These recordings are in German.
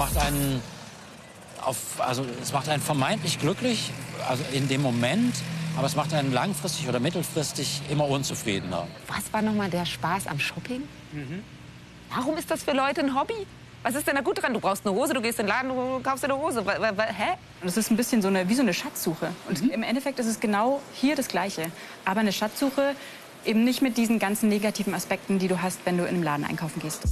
macht einen auf, also es macht einen vermeintlich glücklich, also in dem Moment, aber es macht einen langfristig oder mittelfristig immer unzufriedener. Was war nochmal der Spaß am Shopping? Warum ist das für Leute ein Hobby? Was ist denn da gut dran? Du brauchst eine Hose, du gehst in den Laden, du kaufst dir eine Hose. Hä? Das ist ein bisschen so eine, wie so eine Schatzsuche. Und im Endeffekt ist es genau hier das Gleiche. Aber eine Schatzsuche eben nicht mit diesen ganzen negativen Aspekten, die du hast, wenn du in einem Laden einkaufen gehst.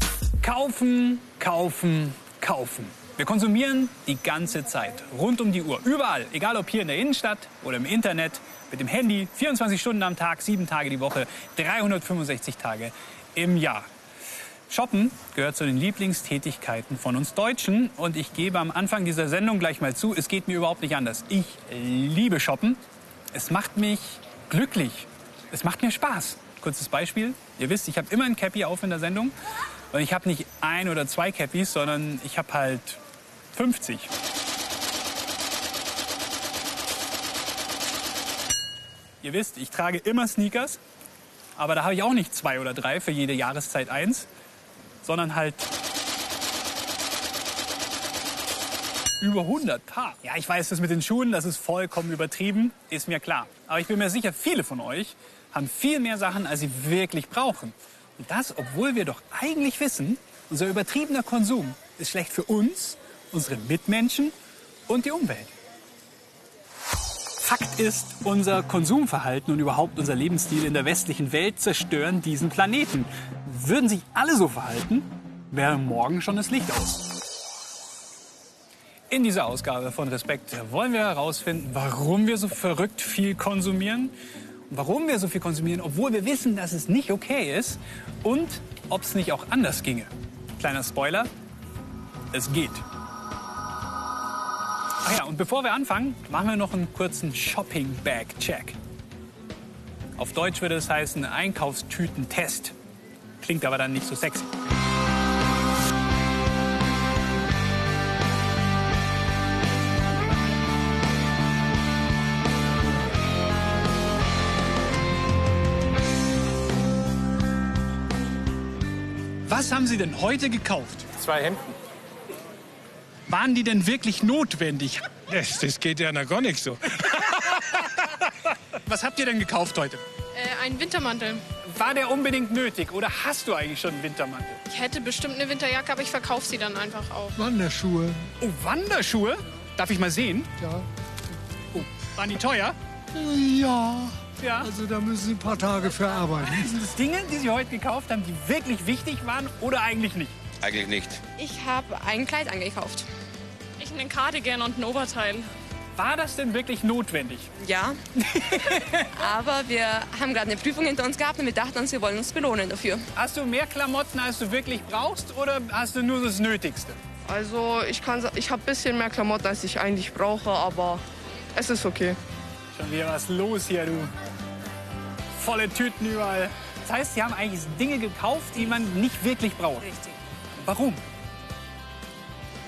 Kaufen, kaufen, kaufen. Wir konsumieren die ganze Zeit, rund um die Uhr, überall, egal ob hier in der Innenstadt oder im Internet, mit dem Handy, 24 Stunden am Tag, sieben Tage die Woche, 365 Tage im Jahr. Shoppen gehört zu den Lieblingstätigkeiten von uns Deutschen und ich gebe am Anfang dieser Sendung gleich mal zu, es geht mir überhaupt nicht anders. Ich liebe Shoppen. Es macht mich glücklich. Es macht mir Spaß. Kurzes Beispiel. Ihr wisst, ich habe immer ein Cappy auf in der Sendung. Und ich habe nicht ein oder zwei Cappies, sondern ich habe halt 50. Ihr wisst, ich trage immer Sneakers. Aber da habe ich auch nicht zwei oder drei für jede Jahreszeit eins, sondern halt über 100 Paar. Ja, ich weiß, das mit den Schuhen, das ist vollkommen übertrieben, ist mir klar. Aber ich bin mir sicher, viele von euch haben viel mehr Sachen, als sie wirklich brauchen. Und das, obwohl wir doch eigentlich wissen, unser übertriebener Konsum ist schlecht für uns, unsere Mitmenschen und die Umwelt. Fakt ist, unser Konsumverhalten und überhaupt unser Lebensstil in der westlichen Welt zerstören diesen Planeten. Würden sich alle so verhalten, wäre morgen schon das Licht aus. In dieser Ausgabe von Respekt wollen wir herausfinden, warum wir so verrückt viel konsumieren, warum wir so viel konsumieren, obwohl wir wissen, dass es nicht okay ist und ob es nicht auch anders ginge. Kleiner Spoiler, es geht. Ach ja, und bevor wir anfangen, machen wir noch einen kurzen Shopping-Bag-Check. Auf Deutsch würde es heißen Einkaufstütentest. Klingt aber dann nicht so sexy. Was haben Sie denn heute gekauft? Zwei Hemden. Waren die denn wirklich notwendig? Das, das geht ja noch gar nicht so. Was habt ihr denn gekauft heute? Äh, ein Wintermantel. War der unbedingt nötig oder hast du eigentlich schon einen Wintermantel? Ich hätte bestimmt eine Winterjacke, aber ich verkaufe sie dann einfach auch. Wanderschuhe. Oh, Wanderschuhe? Darf ich mal sehen? Ja. Oh, waren die teuer? Ja. Ja. Also da müssen Sie ein paar Tage für arbeiten. Sind es Dinge, die Sie heute gekauft haben, die wirklich wichtig waren oder eigentlich nicht? Eigentlich nicht. Ich habe ein Kleid angekauft. Ich einen Cardigan und ein Oberteil. War das denn wirklich notwendig? Ja. aber wir haben gerade eine Prüfung hinter uns gehabt und wir dachten uns, wir wollen uns belohnen dafür. Hast du mehr Klamotten, als du wirklich brauchst oder hast du nur das Nötigste? Also ich, kann ich habe ein bisschen mehr Klamotten, als ich eigentlich brauche, aber es ist okay. Schon wieder was los hier, du. Volle Tüten überall. Das heißt, Sie haben eigentlich Dinge gekauft, die man nicht wirklich braucht. Richtig. Warum?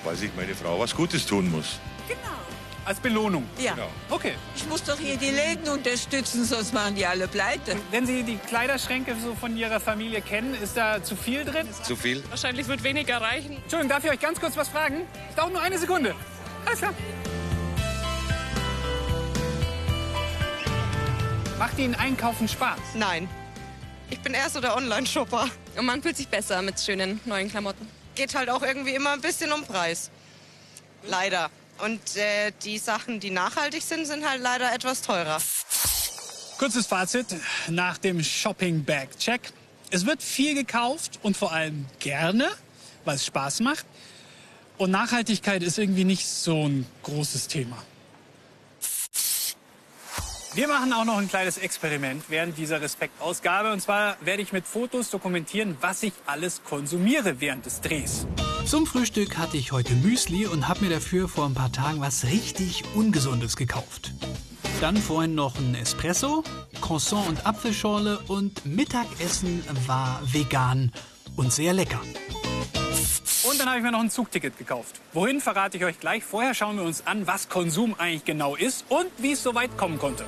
Weil sich meine Frau was Gutes tun muss. Als Belohnung. Ja. Genau. Okay. Ich muss doch hier die Läden unterstützen, sonst machen die alle pleite. Wenn Sie die Kleiderschränke so von Ihrer Familie kennen, ist da zu viel drin? Zu viel? Wahrscheinlich wird weniger reichen. Entschuldigung, darf ich euch ganz kurz was fragen? Es dauert nur eine Sekunde. Alles klar. Macht Ihnen Einkaufen Spaß? Nein. Ich bin eher so der Online-Shopper. Und man fühlt sich besser mit schönen neuen Klamotten. Geht halt auch irgendwie immer ein bisschen um Preis. Leider. Und äh, die Sachen, die nachhaltig sind, sind halt leider etwas teurer. Kurzes Fazit nach dem Shopping Bag Check. Es wird viel gekauft und vor allem gerne, weil es Spaß macht. Und Nachhaltigkeit ist irgendwie nicht so ein großes Thema. Wir machen auch noch ein kleines Experiment während dieser Respektausgabe. Und zwar werde ich mit Fotos dokumentieren, was ich alles konsumiere während des Drehs. Zum Frühstück hatte ich heute Müsli und habe mir dafür vor ein paar Tagen was richtig Ungesundes gekauft. Dann vorhin noch ein Espresso, Croissant und Apfelschorle und Mittagessen war vegan und sehr lecker. Und dann habe ich mir noch ein Zugticket gekauft. Wohin verrate ich euch gleich. Vorher schauen wir uns an, was Konsum eigentlich genau ist und wie es so weit kommen konnte.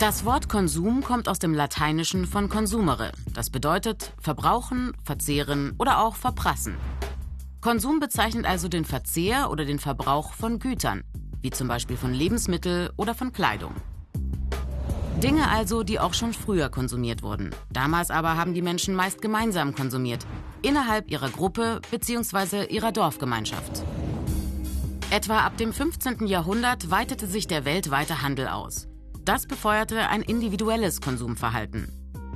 Das Wort Konsum kommt aus dem Lateinischen von consumere. Das bedeutet verbrauchen, verzehren oder auch verprassen. Konsum bezeichnet also den Verzehr oder den Verbrauch von Gütern, wie zum Beispiel von Lebensmitteln oder von Kleidung. Dinge also, die auch schon früher konsumiert wurden. Damals aber haben die Menschen meist gemeinsam konsumiert, innerhalb ihrer Gruppe bzw. ihrer Dorfgemeinschaft. Etwa ab dem 15. Jahrhundert weitete sich der weltweite Handel aus. Das befeuerte ein individuelles Konsumverhalten.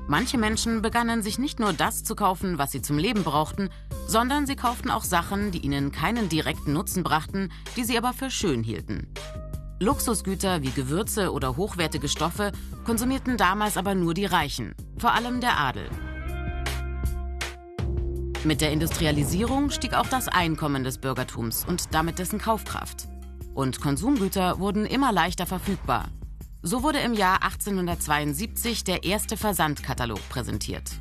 Manche Menschen begannen sich nicht nur das zu kaufen, was sie zum Leben brauchten, sondern sie kauften auch Sachen, die ihnen keinen direkten Nutzen brachten, die sie aber für schön hielten. Luxusgüter wie Gewürze oder hochwertige Stoffe konsumierten damals aber nur die Reichen, vor allem der Adel. Mit der Industrialisierung stieg auch das Einkommen des Bürgertums und damit dessen Kaufkraft. Und Konsumgüter wurden immer leichter verfügbar. So wurde im Jahr 1872 der erste Versandkatalog präsentiert.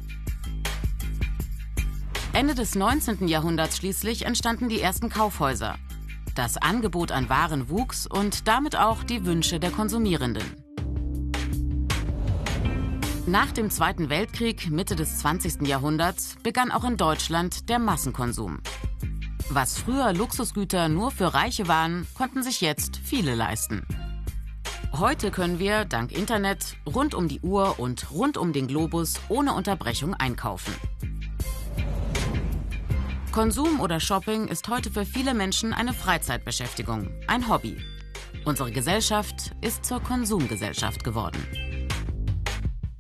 Ende des 19. Jahrhunderts schließlich entstanden die ersten Kaufhäuser. Das Angebot an Waren wuchs und damit auch die Wünsche der Konsumierenden. Nach dem Zweiten Weltkrieg, Mitte des 20. Jahrhunderts, begann auch in Deutschland der Massenkonsum. Was früher Luxusgüter nur für Reiche waren, konnten sich jetzt viele leisten. Heute können wir, dank Internet, rund um die Uhr und rund um den Globus ohne Unterbrechung einkaufen. Konsum oder Shopping ist heute für viele Menschen eine Freizeitbeschäftigung, ein Hobby. Unsere Gesellschaft ist zur Konsumgesellschaft geworden.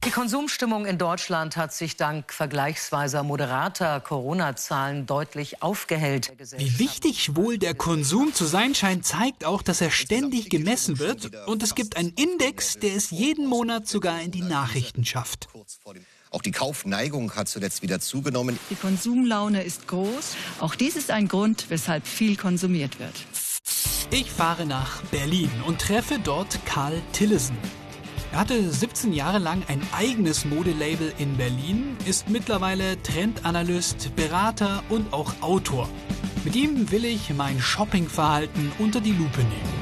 Die Konsumstimmung in Deutschland hat sich dank vergleichsweise moderater Corona-Zahlen deutlich aufgehellt. Wie wichtig wohl der Konsum zu sein scheint, zeigt auch, dass er ständig gemessen wird. Und es gibt einen Index, der es jeden Monat sogar in die Nachrichten schafft. Auch die Kaufneigung hat zuletzt wieder zugenommen. Die Konsumlaune ist groß. Auch dies ist ein Grund, weshalb viel konsumiert wird. Ich fahre nach Berlin und treffe dort Karl Tillesen. Er hatte 17 Jahre lang ein eigenes Modelabel in Berlin, ist mittlerweile Trendanalyst, Berater und auch Autor. Mit ihm will ich mein Shoppingverhalten unter die Lupe nehmen.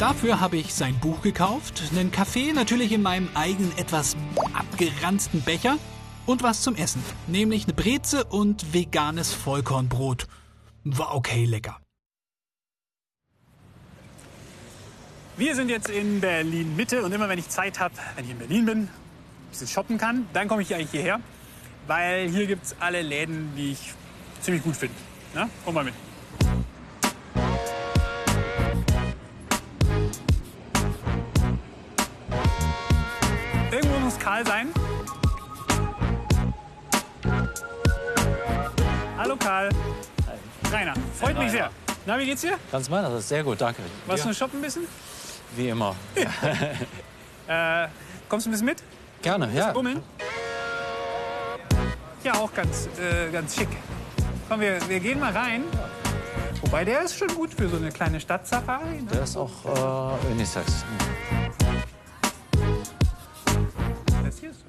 Dafür habe ich sein Buch gekauft, einen Kaffee natürlich in meinem eigenen etwas abgeranzten Becher und was zum Essen, nämlich eine Breze und veganes Vollkornbrot. War okay lecker. Wir sind jetzt in Berlin Mitte und immer wenn ich Zeit habe, wenn ich in Berlin bin, ein bisschen shoppen kann, dann komme ich eigentlich hierher, weil hier gibt es alle Läden, die ich ziemlich gut finde. Na, komm mal mit. Irgendwo muss Karl sein. Hallo Karl. Rainer, freut mich sehr. Na, wie geht's dir? Ganz meiner, das ist sehr gut, danke. Warst du shoppen ein bisschen? Wie immer. Äh, kommst du ein bisschen mit? Gerne, ja. Bummeln? Ja, auch ganz, äh, ganz schick. Komm, wir, wir gehen mal rein. Wobei, der ist schon gut für so eine kleine Stadtsafari. Ne? Der ist auch äh, Unisex. Das hier ist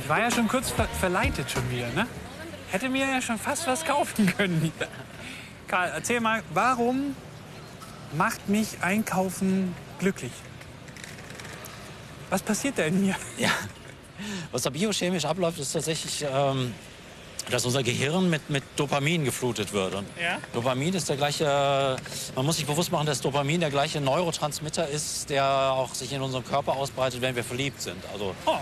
Ich war ja schon kurz ver verleitet schon wieder, ne? Hätte mir ja schon fast was kaufen können hier. Karl, erzähl mal, warum macht mich Einkaufen glücklich? Was passiert da in mir? Ja. Was da biochemisch abläuft, ist tatsächlich, ähm, dass unser Gehirn mit, mit Dopamin geflutet wird. Und Ja? Dopamin ist der gleiche, man muss sich bewusst machen, dass Dopamin der gleiche Neurotransmitter ist, der auch sich in unserem Körper ausbreitet, wenn wir verliebt sind. Also, Oh,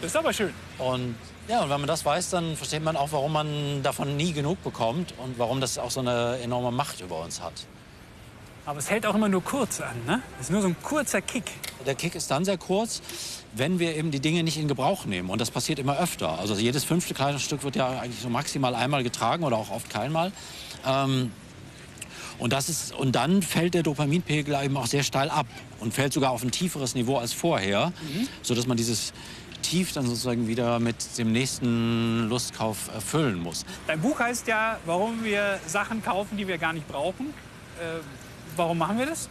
das ist aber schön. und ja, und wenn man das weiß, dann versteht man auch, warum man davon nie genug bekommt und warum das auch so eine enorme Macht über uns hat. Aber es hält auch immer nur kurz an, ne? Das ist nur so ein kurzer Kick. Der Kick ist dann sehr kurz, wenn wir eben die Dinge nicht in Gebrauch nehmen. Und das passiert immer öfter. Also jedes fünfte Kleidungsstück wird ja eigentlich so maximal einmal getragen oder auch oft keinmal. Ähm, und, das ist, und dann fällt der Dopaminpegel eben auch sehr steil ab und fällt sogar auf ein tieferes Niveau als vorher, Mhm. sodass man dieses Tief dann sozusagen wieder mit dem nächsten Lustkauf erfüllen muss. Dein Buch heißt ja, warum wir Sachen kaufen, die wir gar nicht brauchen. Äh, warum machen wir das?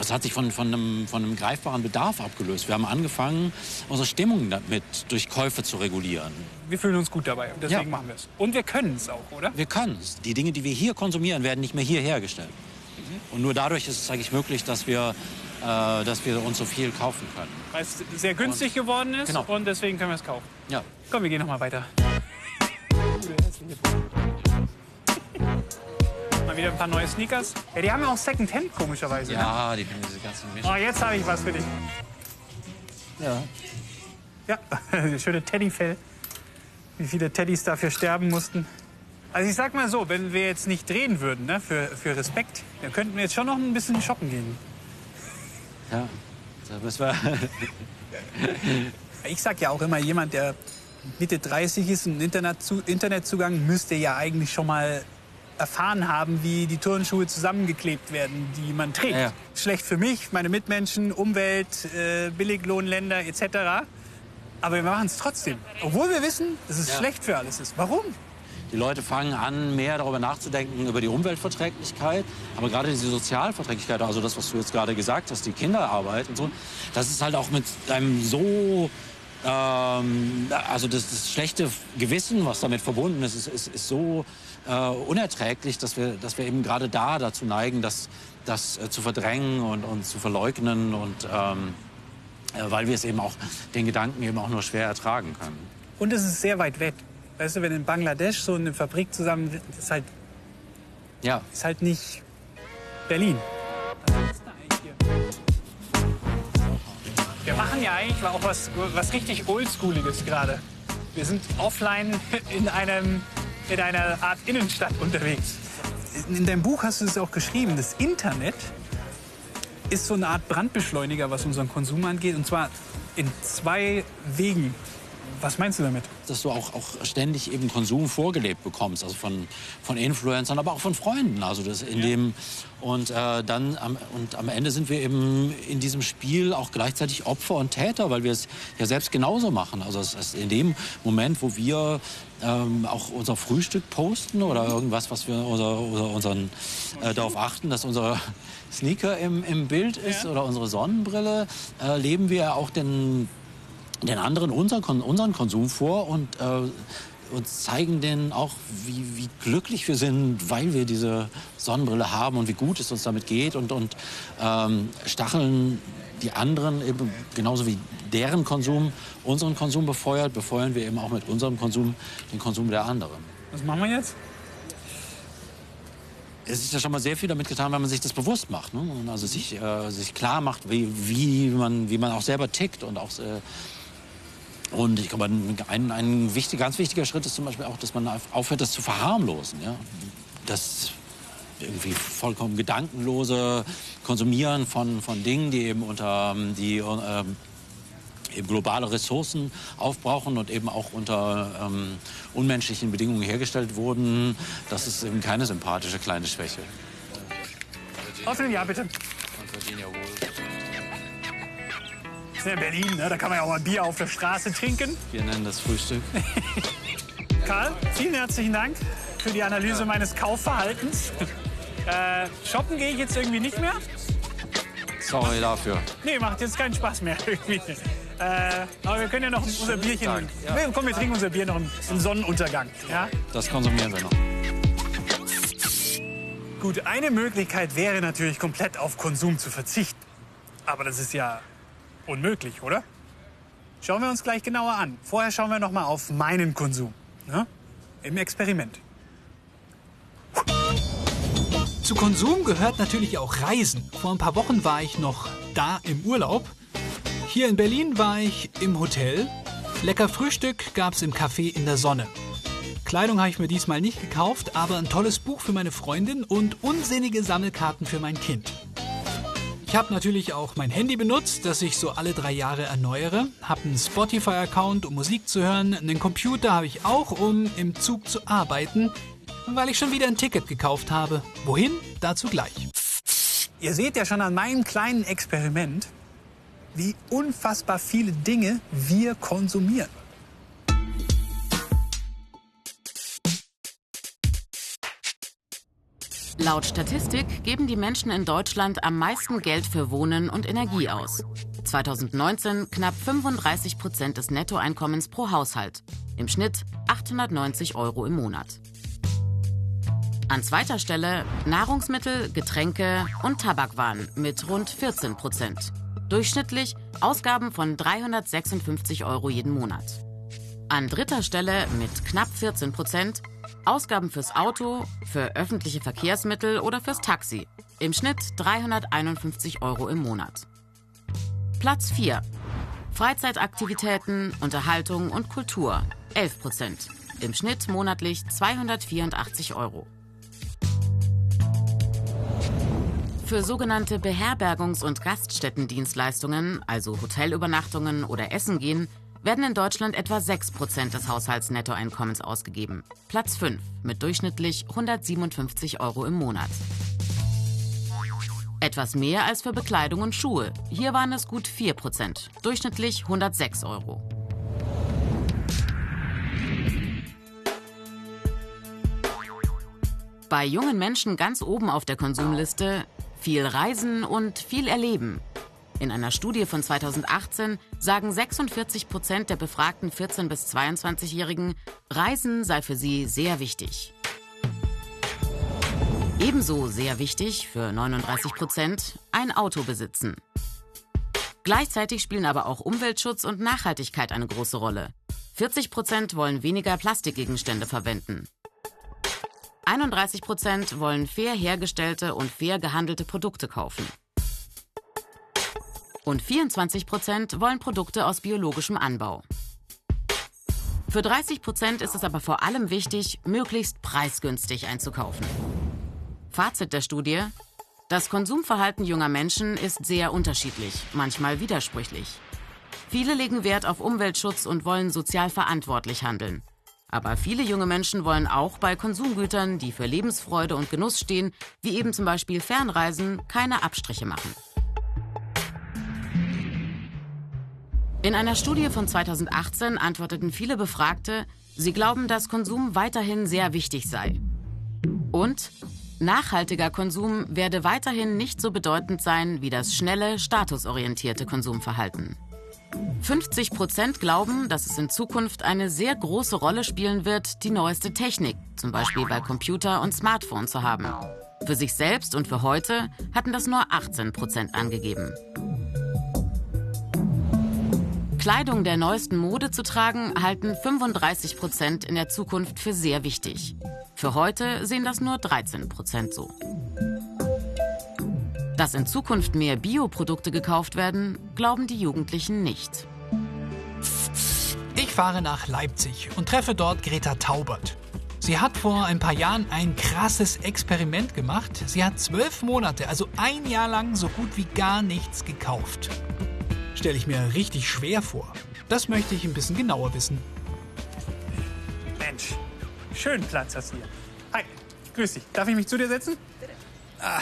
Es hat sich von, von, einem, von einem greifbaren Bedarf abgelöst. Wir haben angefangen, unsere Stimmung damit durch Käufe zu regulieren. Wir fühlen uns gut dabei und deswegen Ja. machen wir es. Und wir können es auch, oder? Wir können es. Die Dinge, die wir hier konsumieren, werden nicht mehr hier hergestellt. Und nur dadurch ist es eigentlich möglich, dass wir, äh, dass wir uns so viel kaufen können. Weil es sehr günstig geworden ist Genau. und deswegen können wir es kaufen. Ja. Komm, wir gehen noch mal weiter. Mal wieder ein paar neue Sneakers. Ja, die haben ja auch Secondhand komischerweise. ne? Ja, die diese ganzen Mischen. Oh, jetzt habe ich was für dich. Ja. Ja, schöne Teddyfell. Wie viele Teddys dafür sterben mussten. Also ich sag mal so, wenn wir jetzt nicht drehen würden, ne, für, für Respekt, dann könnten wir jetzt schon noch ein bisschen shoppen gehen. Ja, da müssen wir. Ich sag ja auch immer, jemand, der Mitte 30 ist und Internetzugang, müsste ja eigentlich schon mal erfahren haben, wie die Turnschuhe zusammengeklebt werden, die man trägt. Ja. Schlecht für mich, meine Mitmenschen, Umwelt, äh, Billiglohnländer etc. Aber wir machen es trotzdem. Obwohl wir wissen, dass es Ja. schlecht für alles ist. Warum? Die Leute fangen an, mehr darüber nachzudenken, über die Umweltverträglichkeit, aber gerade diese Sozialverträglichkeit, also das, was du jetzt gerade gesagt hast, die Kinderarbeit und so, das ist halt auch mit einem so, ähm, also das, das schlechte Gewissen, was damit verbunden ist, ist, ist, ist so äh, unerträglich, dass wir, dass wir eben gerade da dazu neigen, das, das äh, zu verdrängen und, und zu verleugnen und ähm, äh, weil wir es eben auch, den Gedanken eben auch nur schwer ertragen können. Und es ist sehr weit weg. Weißt du, wenn in Bangladesch so eine Fabrik zusammen ist halt, Ja. ist halt nicht Berlin. Wir machen ja eigentlich auch was, was richtig Oldschooliges gerade. Wir sind offline in, einem, in einer Art Innenstadt unterwegs. In deinem Buch hast du es auch geschrieben, das Internet ist so eine Art Brandbeschleuniger, was unseren Konsum angeht. Und zwar in zwei Wegen. Was meinst du damit? dass du auch, auch ständig eben Konsum vorgelebt bekommst, also von, von Influencern, aber auch von Freunden. Also das in dem und äh, dann am, und am Ende sind wir eben in diesem Spiel auch gleichzeitig Opfer und Täter, weil wir es ja selbst genauso machen. Also es ist in dem Moment, wo wir ähm, auch unser Frühstück posten oder irgendwas, was wir unser, unser, unseren äh, darauf achten, dass unser Sneaker im, im Bild ist oder unsere Sonnenbrille, äh, leben wir auch den den anderen unseren, unseren Konsum vor und äh, uns zeigen denen auch, wie, wie glücklich wir sind, weil wir diese Sonnenbrille haben und wie gut es uns damit geht und, und ähm, stacheln die anderen eben genauso wie deren Konsum unseren Konsum befeuert, befeuern wir eben auch mit unserem Konsum den Konsum der anderen. Was machen wir jetzt? Es ist ja schon mal sehr viel damit getan, wenn man sich das bewusst macht. Ne? Also sich, äh, sich klar macht, wie, wie, man, wie man auch selber tickt. Und, auch, äh, und ich glaube, ein, ein, wichtig, ganz wichtiger Schritt ist zum Beispiel auch, dass man auf- aufhört, das zu verharmlosen. Ja? Das irgendwie vollkommen gedankenlose Konsumieren von, von Dingen, die eben unter die ähm, eben globale Ressourcen aufbrauchen und eben auch unter ähm, unmenschlichen Bedingungen hergestellt wurden, das ist eben keine sympathische kleine Schwäche. Offen, ja, bitte. Sind in Berlin, ne? da kann man ja auch mal Bier auf der Straße trinken. Wir nennen das Frühstück. Karl, vielen herzlichen Dank für die Analyse meines Kaufverhaltens. Äh, shoppen gehe ich jetzt irgendwie nicht mehr. Sorry dafür. Nee, macht jetzt keinen Spaß mehr irgendwie. Äh, aber wir können ja noch unser Bierchen. Tag, ja. Nee, Komm, wir trinken unser Bier noch im, im Sonnenuntergang. Ja? Das konsumieren wir noch. Gut, eine Möglichkeit wäre natürlich komplett auf Konsum zu verzichten. Aber das ist ja unmöglich, oder? Schauen wir uns gleich genauer an. Vorher schauen wir noch mal auf meinen Konsum. Ne? Im Experiment. Zu Konsum gehört natürlich auch Reisen. Vor ein paar Wochen war ich noch da im Urlaub. Hier in Berlin war ich im Hotel. Lecker Frühstück gab's im Café in der Sonne. Kleidung habe ich mir diesmal nicht gekauft, aber ein tolles Buch für meine Freundin und unsinnige Sammelkarten für mein Kind. Ich habe natürlich auch mein Handy benutzt, das ich so alle drei Jahre erneuere. Habe einen Spotify-Account, um Musik zu hören. Einen Computer habe ich auch, um im Zug zu arbeiten, weil ich schon wieder ein Ticket gekauft habe. Wohin? Dazu gleich. Ihr seht ja schon an meinem kleinen Experiment, wie unfassbar viele Dinge wir konsumieren. Laut Statistik geben die Menschen in Deutschland am meisten Geld für Wohnen und Energie aus. 2019 knapp 35 Prozent des Nettoeinkommens pro Haushalt. Im Schnitt 890 Euro im Monat. An zweiter Stelle Nahrungsmittel, Getränke und Tabakwaren mit rund 14 Prozent. Durchschnittlich Ausgaben von 356 Euro jeden Monat. An dritter Stelle mit knapp 14 Prozent Ausgaben fürs Auto, für öffentliche Verkehrsmittel oder fürs Taxi. Im Schnitt 351 Euro im Monat. Platz 4. Freizeitaktivitäten, Unterhaltung und Kultur 11 Prozent. Im Schnitt monatlich 284 Euro. Für sogenannte Beherbergungs- und Gaststättendienstleistungen, also Hotelübernachtungen oder Essen gehen, werden in Deutschland etwa 6 Prozent des Haushaltsnettoeinkommens ausgegeben. Platz 5 mit durchschnittlich 157 Euro im Monat. Etwas mehr als für Bekleidung und Schuhe. Hier waren es gut 4 Prozent, durchschnittlich 106 Euro. Bei jungen Menschen ganz oben auf der Konsumliste viel Reisen und viel Erleben. In einer Studie von 2018 sagen 46 Prozent der befragten 14- bis 22-Jährigen, Reisen sei für sie sehr wichtig. Ebenso sehr wichtig für 39 Prozent ein Auto besitzen. Gleichzeitig spielen aber auch Umweltschutz und Nachhaltigkeit eine große Rolle. 40 Prozent wollen weniger Plastikgegenstände verwenden. 31 Prozent wollen fair hergestellte und fair gehandelte Produkte kaufen. Und 24 Prozent wollen Produkte aus biologischem Anbau. Für 30 Prozent ist es aber vor allem wichtig, möglichst preisgünstig einzukaufen. Fazit der Studie. Das Konsumverhalten junger Menschen ist sehr unterschiedlich, manchmal widersprüchlich. Viele legen Wert auf Umweltschutz und wollen sozial verantwortlich handeln. Aber viele junge Menschen wollen auch bei Konsumgütern, die für Lebensfreude und Genuss stehen, wie eben zum Beispiel Fernreisen, keine Abstriche machen. In einer Studie von 2018 antworteten viele Befragte, sie glauben, dass Konsum weiterhin sehr wichtig sei. Und nachhaltiger Konsum werde weiterhin nicht so bedeutend sein wie das schnelle, statusorientierte Konsumverhalten. 50 Prozent glauben, dass es in Zukunft eine sehr große Rolle spielen wird, die neueste Technik, zum Beispiel bei Computer und Smartphone, zu haben. Für sich selbst und für heute hatten das nur 18 Prozent angegeben. Kleidung der neuesten Mode zu tragen, halten 35 Prozent in der Zukunft für sehr wichtig. Für heute sehen das nur 13 Prozent so. Dass in Zukunft mehr Bioprodukte gekauft werden, glauben die Jugendlichen nicht. Ich fahre nach Leipzig und treffe dort Greta Taubert. Sie hat vor ein paar Jahren ein krasses Experiment gemacht. Sie hat zwölf Monate, also ein Jahr lang, so gut wie gar nichts gekauft stelle ich mir richtig schwer vor. Das möchte ich ein bisschen genauer wissen. Mensch, schönen Platz hast du hier. Hi, grüß dich. Darf ich mich zu dir setzen? Bitte. Ah.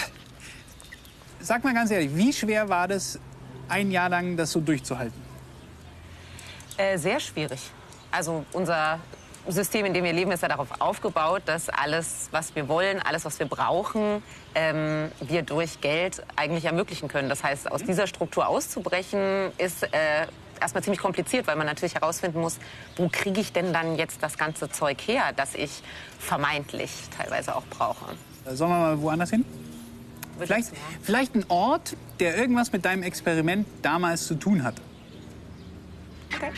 Sag mal ganz ehrlich, wie schwer war das, ein Jahr lang das so durchzuhalten? Äh, sehr schwierig. Also unser System, in dem wir leben, ist ja darauf aufgebaut, dass alles, was wir wollen, alles, was wir brauchen, ähm, wir durch Geld eigentlich ermöglichen können. Das heißt, aus dieser Struktur auszubrechen, ist äh, erstmal ziemlich kompliziert, weil man natürlich herausfinden muss, wo kriege ich denn dann jetzt das ganze Zeug her, das ich vermeintlich teilweise auch brauche. Äh, sollen wir mal woanders hin? Vielleicht, vielleicht ein Ort, der irgendwas mit deinem Experiment damals zu tun hat. Okay.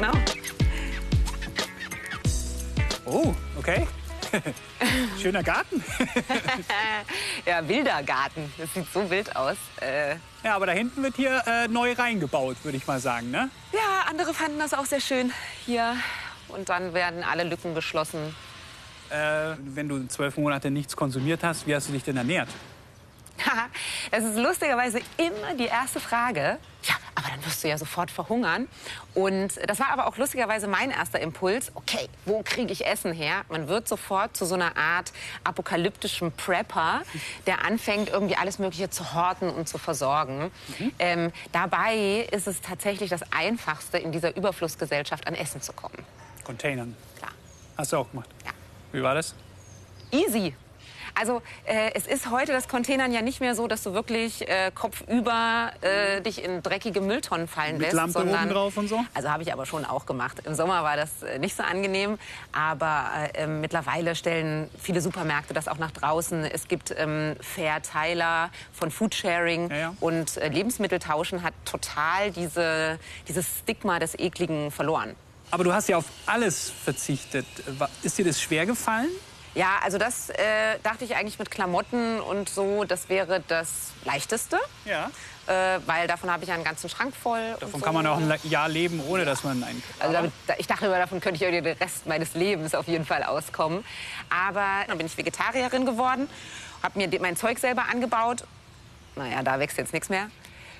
Genau. Oh, okay. Schöner Garten. ja, wilder Garten. Das sieht so wild aus. Äh ja, aber da hinten wird hier äh, neu reingebaut, würde ich mal sagen, ne? Ja, andere fanden das auch sehr schön hier. Und dann werden alle Lücken geschlossen. Äh, wenn du zwölf Monate nichts konsumiert hast, wie hast du dich denn ernährt? Es ist lustigerweise immer die erste Frage. Ja, aber dann wirst du ja sofort verhungern. Und das war aber auch lustigerweise mein erster Impuls. Okay, wo kriege ich Essen her? Man wird sofort zu so einer Art apokalyptischen Prepper, der anfängt, irgendwie alles Mögliche zu horten und zu versorgen. Mhm. Ähm, dabei ist es tatsächlich das Einfachste, in dieser Überflussgesellschaft an Essen zu kommen. Containern. Klar. Hast du auch gemacht? Ja. Wie war das? Easy. Also äh, es ist heute das Containern ja nicht mehr so, dass du wirklich äh, kopfüber äh, dich in dreckige Mülltonnen fallen Mit lässt. Lampe sondern, oben drauf und so? Also habe ich aber schon auch gemacht. Im Sommer war das äh, nicht so angenehm, aber äh, ähm, mittlerweile stellen viele Supermärkte das auch nach draußen. Es gibt ähm, Verteiler von Foodsharing und äh, Lebensmitteltauschen hat total diese, dieses Stigma des Ekligen verloren. Aber du hast ja auf alles verzichtet. Ist dir das schwer gefallen? Ja, also das äh, dachte ich eigentlich mit Klamotten und so, das wäre das Leichteste. Ja. Äh, weil davon habe ich ja einen ganzen Schrank voll. Davon so. kann man auch ein Jahr leben, ohne dass man einen. Also damit, da- ich dachte immer, davon könnte ich irgendwie den Rest meines Lebens auf jeden Fall auskommen. Aber dann bin ich Vegetarierin geworden, habe mir mein Zeug selber angebaut. Naja, da wächst jetzt nichts mehr.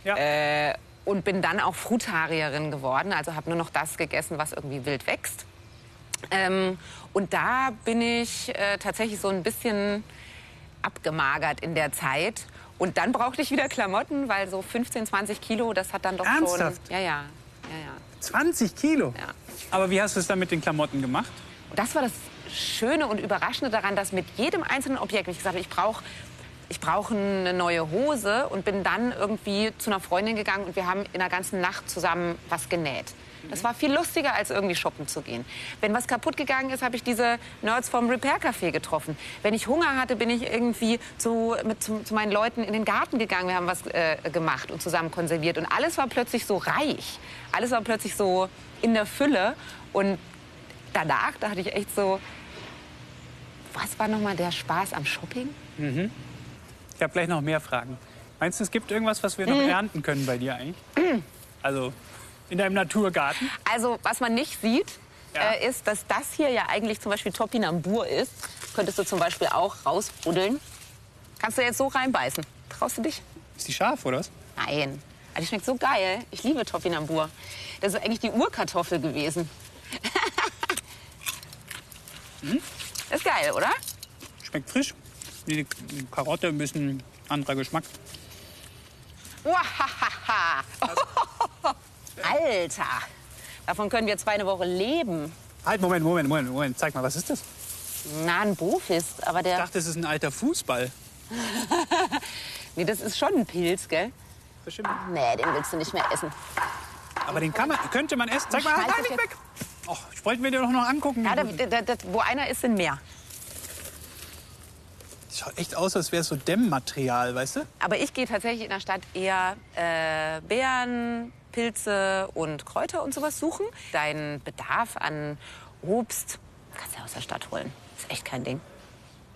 Äh, und bin dann auch Frutarierin geworden, also habe nur noch das gegessen, was irgendwie wild wächst. Ähm, und da bin ich äh, tatsächlich so ein bisschen abgemagert in der Zeit. Und dann brauchte ich wieder Klamotten, weil so 15, 20 Kilo, das hat dann doch Ernsthaft? schon... Ja, ja, ja, ja. 20 Kilo? Ja. Aber wie hast du es dann mit den Klamotten gemacht? Das war das Schöne und Überraschende daran, dass mit jedem einzelnen Objekt, wenn ich gesagt habe, ich brauche ich brauche eine neue Hose und bin dann irgendwie zu einer Freundin gegangen und wir haben in der ganzen Nacht zusammen was genäht. Das war viel lustiger, als irgendwie shoppen zu gehen. Wenn was kaputt gegangen ist, habe ich diese Nerds vom Repair Café getroffen. Wenn ich Hunger hatte, bin ich irgendwie zu, mit, zu, zu meinen Leuten in den Garten gegangen. Wir haben was äh, gemacht und zusammen konserviert. Und alles war plötzlich so reich. Alles war plötzlich so in der Fülle. Und danach dachte ich echt so, was war nochmal der Spaß am Shopping? Mhm. Ich habe gleich noch mehr Fragen. Meinst du, es gibt irgendwas, was wir noch Mhm. ernten können bei dir eigentlich? Also in deinem Naturgarten? Also, was man nicht sieht, äh, ist, dass das hier ja eigentlich zum Beispiel Topinambur ist. Könntest du zum Beispiel auch rausbuddeln. Kannst du jetzt so reinbeißen. Traust du dich? Ist die scharf, oder was? Nein. Aber die schmeckt so geil. Ich liebe Topinambur. Das ist eigentlich die Urkartoffel gewesen. Hm? Ist geil, oder? Schmeckt frisch. Die die Karotte ein bisschen anderer Geschmack. Alter. Davon können wir zwei eine Woche leben. Halt, Moment, Moment, Moment, Moment. Zeig mal, was ist das? Na, ein Bofist, aber der... Ich dachte, es ist ein alter Fußball. nee, das ist schon ein Pilz, gell? Nee, den willst du nicht mehr essen. Aber den kann man, könnte man essen. Zeig mal, ich nicht weg. Och, ich wollte mir den doch noch angucken. Ja, da, da, da, wo einer ist, sind mehr. Schaut echt aus, als wäre es so Dämmmaterial, weißt du? Aber ich gehe tatsächlich in der Stadt eher äh, Beeren, Pilze und Kräuter und sowas suchen. Deinen Bedarf an Obst kannst du aus der Stadt holen. Ist echt kein Ding.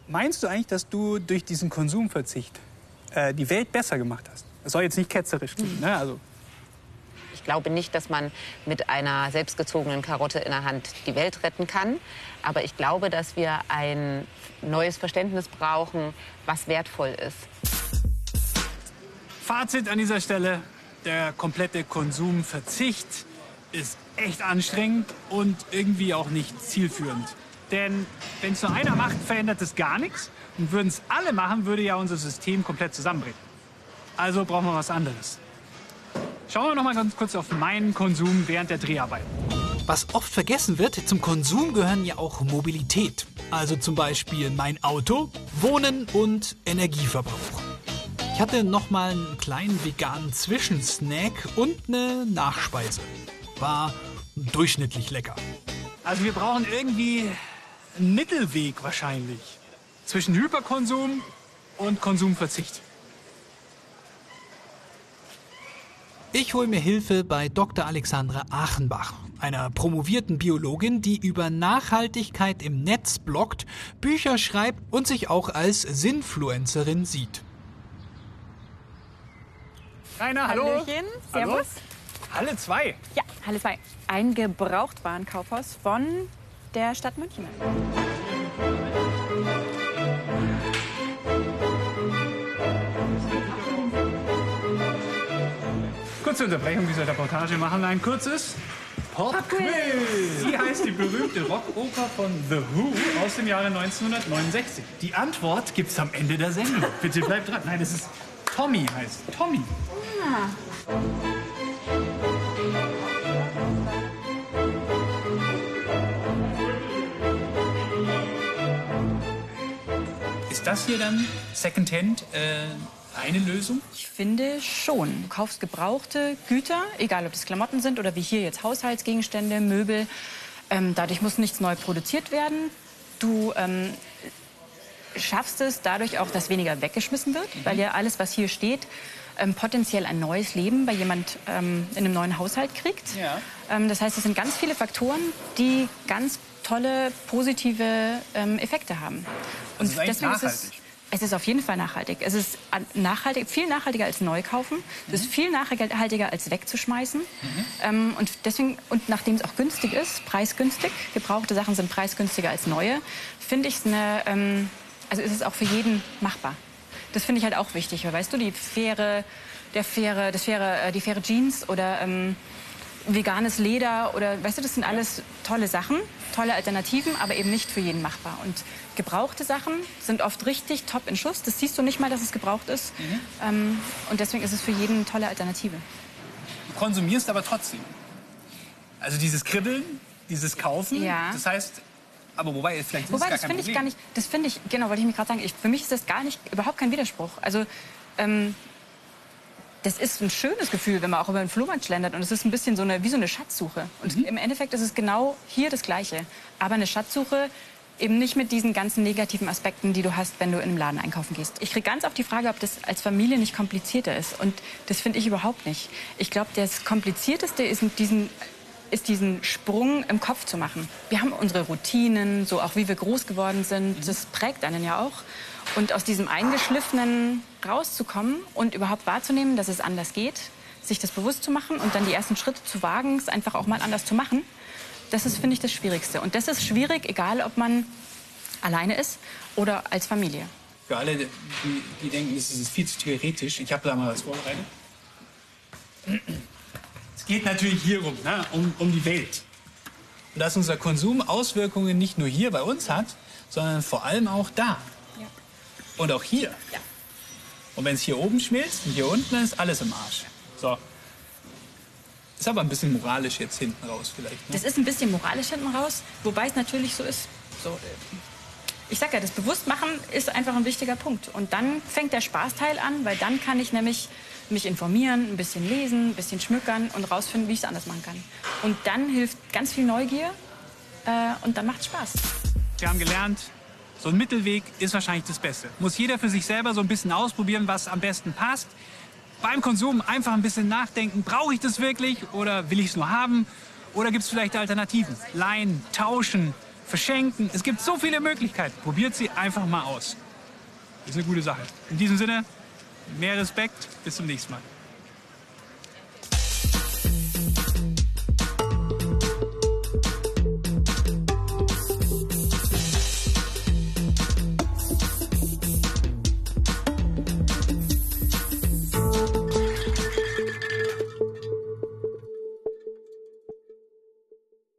Meinst du eigentlich, dass du durch diesen Konsumverzicht äh, die Welt besser gemacht hast? Das soll jetzt nicht ketzerisch klingen, ne? Also, Ich glaube nicht, dass man mit einer selbstgezogenen Karotte in der Hand die Welt retten kann. Aber ich glaube, dass wir ein neues Verständnis brauchen, was wertvoll ist. Fazit an dieser Stelle: Der komplette Konsumverzicht ist echt anstrengend und irgendwie auch nicht zielführend. Denn wenn es nur einer macht, verändert es gar nichts. Und würden es alle machen, würde ja unser System komplett zusammenbrechen. Also brauchen wir was anderes. Schauen wir noch mal ganz kurz auf meinen Konsum während der Dreharbeiten. Was oft vergessen wird, zum Konsum gehören ja auch Mobilität. Also zum Beispiel mein Auto, Wohnen und Energieverbrauch. Ich hatte noch mal einen kleinen veganen Zwischensnack und eine Nachspeise. War durchschnittlich lecker. Also wir brauchen irgendwie einen Mittelweg wahrscheinlich zwischen Hyperkonsum und Konsumverzicht. Ich hole mir Hilfe bei Dr. Alexandra Achenbach, einer promovierten Biologin, die über Nachhaltigkeit im Netz bloggt, Bücher schreibt und sich auch als Sinfluencerin sieht. Rainer, hallo. Hallöchen, Hallo. servus. Halle 2. Ja, Halle 2. Ein Gebrauchtwarenkaufhaus von der Stadt München. Kurze Unterbrechung dieser Reportage machen ein kurzes Pop-Quiz. Wie heißt die berühmte Rockoper von The Who aus dem Jahre 1969? Die Antwort gibt's am Ende der Sendung. Bitte bleibt dran. Nein, das ist Tommy heißt. Tommy. Ist das hier dann Secondhand äh, eine Lösung? Ich finde schon. Du kaufst gebrauchte Güter, egal ob das Klamotten sind oder wie hier jetzt Haushaltsgegenstände, Möbel. Ähm, dadurch muss nichts neu produziert werden. Du ähm, schaffst es dadurch auch, dass weniger weggeschmissen wird, weil ja alles, was hier steht, ähm, potenziell ein neues Leben bei jemand ähm, in einem neuen Haushalt kriegt. Ja. Ähm, das heißt, es sind ganz viele Faktoren, die ganz tolle positive ähm, Effekte haben. Also ist eigentlich deswegen ist es, nachhaltig. Es ist auf jeden Fall nachhaltig. Es ist nachhaltig, viel nachhaltiger als neu kaufen. Es ist viel nachhaltiger als wegzuschmeißen. Ähm, und deswegen und nachdem es auch günstig ist, preisgünstig, gebrauchte Sachen sind preisgünstiger als neue, finde ich es eine, ähm, also ist es auch für jeden machbar. Das finde ich halt auch wichtig, weil weißt du, die faire, der faire, das faire, äh, die faire Jeans oder ähm, veganes Leder oder weißt du, das sind alles tolle Sachen, tolle Alternativen, aber eben nicht für jeden machbar. Und gebrauchte Sachen sind oft richtig top in Schuss. Das siehst du nicht mal, dass es gebraucht ist. Ähm, und deswegen ist es für jeden eine tolle Alternative. Du konsumierst aber trotzdem. Also dieses Kribbeln, dieses Kaufen. Ja. Das heißt, aber wobei, vielleicht ist Wobei, das finde ich gar nicht, das finde ich, genau, wollte ich mir gerade sagen, ich, für mich ist das gar nicht, überhaupt kein Widerspruch. Also, ähm, das ist ein schönes Gefühl, wenn man auch über den Flohmarkt schlendert. Und es ist ein bisschen so eine, wie so eine Schatzsuche. Und Mhm. im Endeffekt ist es genau hier das Gleiche. Aber eine Schatzsuche eben nicht mit diesen ganzen negativen Aspekten, die du hast, wenn du in einem Laden einkaufen gehst. Ich kriege ganz oft die Frage, ob das als Familie nicht komplizierter ist. Und das finde ich überhaupt nicht. Ich glaube, das Komplizierteste ist mit diesen ist diesen Sprung im Kopf zu machen. Wir haben unsere Routinen, so auch wie wir groß geworden sind, das prägt einen ja auch. Und aus diesem Eingeschliffenen rauszukommen und überhaupt wahrzunehmen, dass es anders geht, sich das bewusst zu machen und dann die ersten Schritte zu wagen, es einfach auch mal anders zu machen, das ist, finde ich, das Schwierigste. Und das ist schwierig, egal ob man alleine ist oder als Familie. Für alle, die, die denken, es ist viel zu theoretisch, ich habe da mal was vorbereitet. Es geht natürlich hier rum, ne? um, um die Welt. Und dass unser Konsum Auswirkungen nicht nur hier bei uns hat, sondern vor allem auch da. Und auch hier. Und wenn es hier oben schmilzt und hier unten, dann ist alles im Arsch. So. Ist aber ein bisschen moralisch jetzt hinten raus vielleicht. Ne? Das ist ein bisschen moralisch hinten raus, wobei es natürlich so ist. So, äh, ich sag ja, das Bewusstmachen ist einfach ein wichtiger Punkt. Und dann fängt der Spaßteil an, weil dann kann ich nämlich mich informieren, ein bisschen lesen, ein bisschen schmückern und rausfinden, wie ich es anders machen kann. Und dann hilft ganz viel Neugier äh, und dann macht Spaß. Wir haben gelernt, so ein Mittelweg ist wahrscheinlich das Beste. Muss jeder für sich selber so ein bisschen ausprobieren, was am besten passt. Beim Konsum einfach ein bisschen nachdenken, brauche ich das wirklich oder will ich es nur haben? Oder gibt es vielleicht Alternativen? Leihen, tauschen, verschenken. Es gibt so viele Möglichkeiten. Probiert sie einfach mal aus. Ist eine gute Sache. In diesem Sinne, mehr Respekt. Bis zum nächsten Mal.